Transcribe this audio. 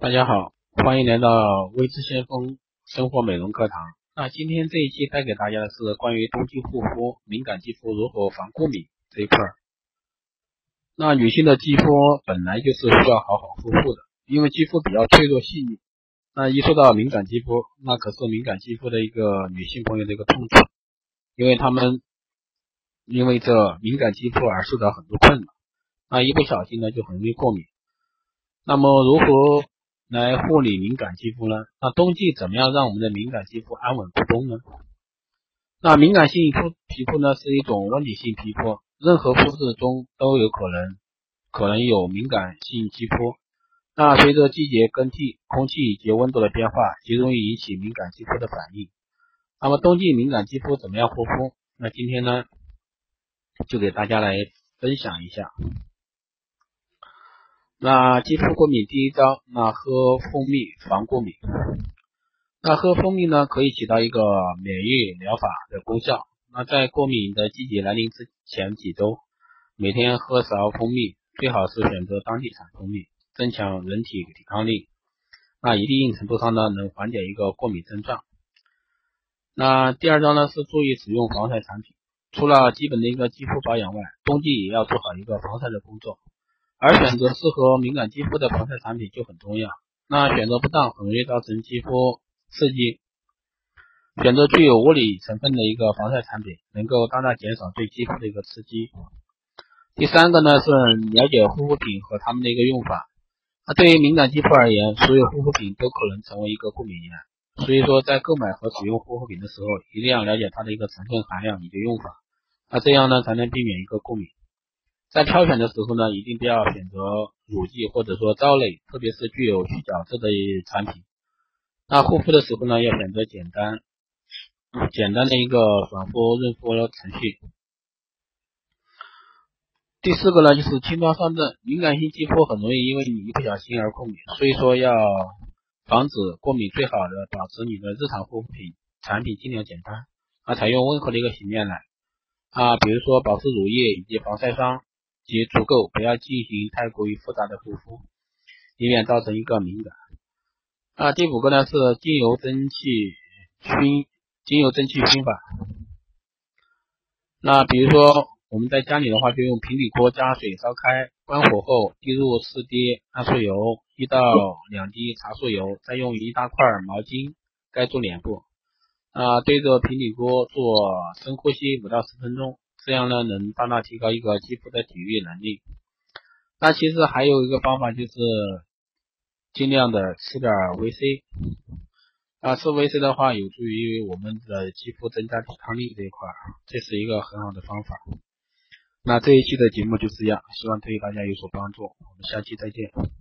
大家好，欢迎来到微知先锋生活美容课堂。那今天这一期带给大家的是关于冬季护肤，敏感肌肤如何防过敏这一块。那女性的肌肤本来就是需要好好护肤的，因为肌肤比较脆弱细腻。那一说到敏感肌肤，那可是敏感肌肤的一个女性朋友的一个痛处，因为她们因为这敏感肌肤而受到很多困扰，那一不小心呢就很容易过敏。那么如何来护理敏感肌肤呢？那冬季怎么样让我们的敏感肌肤安稳不冻呢？那敏感性肤皮肤呢是一种温体性皮肤，任何肤质中都有可能可能有敏感性肌肤。那随着季节更替，空气以及温度的变化，极容易引起敏感肌肤的反应。那么冬季敏感肌肤怎么样护肤？那今天呢就给大家来分享一下。那肌肤过敏第一招，那喝蜂蜜防过敏。那喝蜂蜜呢，可以起到一个免疫疗法的功效。那在过敏的季节来临之前几周，每天喝勺蜂蜜，最好是选择当地产蜂蜜，增强人体抵抗力。那一定程度上呢，能缓解一个过敏症状。那第二招呢，是注意使用防晒产品。除了基本的一个肌肤保养外，冬季也要做好一个防晒的工作。而选择适合敏感肌肤的防晒产品就很重要。那选择不当，很容易造成肌肤刺激。选择具有物理成分的一个防晒产品，能够大大减少对肌肤的一个刺激。第三个呢是了解护肤品和它们的一个用法。那对于敏感肌肤而言，所有护肤品都可能成为一个过敏源。所以说，在购买和使用护肤品的时候，一定要了解它的一个成分含量以及用法。那这样呢，才能避免一个过敏。在挑选的时候呢，一定不要选择乳剂或者说皂类，特别是具有去角质的产品。那护肤的时候呢，要选择简单、简单的一个爽肤润肤程序。第四个呢，就是轻装上阵。敏感性肌肤很容易因为你一不小心而过敏，所以说要防止过敏，最好的保持你的日常护肤品产品尽量简单，啊，采用温和的一个洗面奶啊，比如说保湿乳液以及防晒霜。及足够，不要进行太过于复杂的护肤，以免造成一个敏感。啊，第五个呢是精油蒸汽熏，精油蒸汽熏法。那比如说我们在家里的话，就用平底锅加水烧开，关火后滴入四滴桉树油，一到两滴茶树油，再用一大块毛巾盖住脸部，啊，对着平底锅做深呼吸五到十分钟。这样呢，能大大提高一个肌肤的抵御能力。那其实还有一个方法，就是尽量的吃点维 C。啊，吃维 C 的话，有助于我们的肌肤增加抵抗力这一块，这是一个很好的方法。那这一期的节目就这样，希望对大家有所帮助。我们下期再见。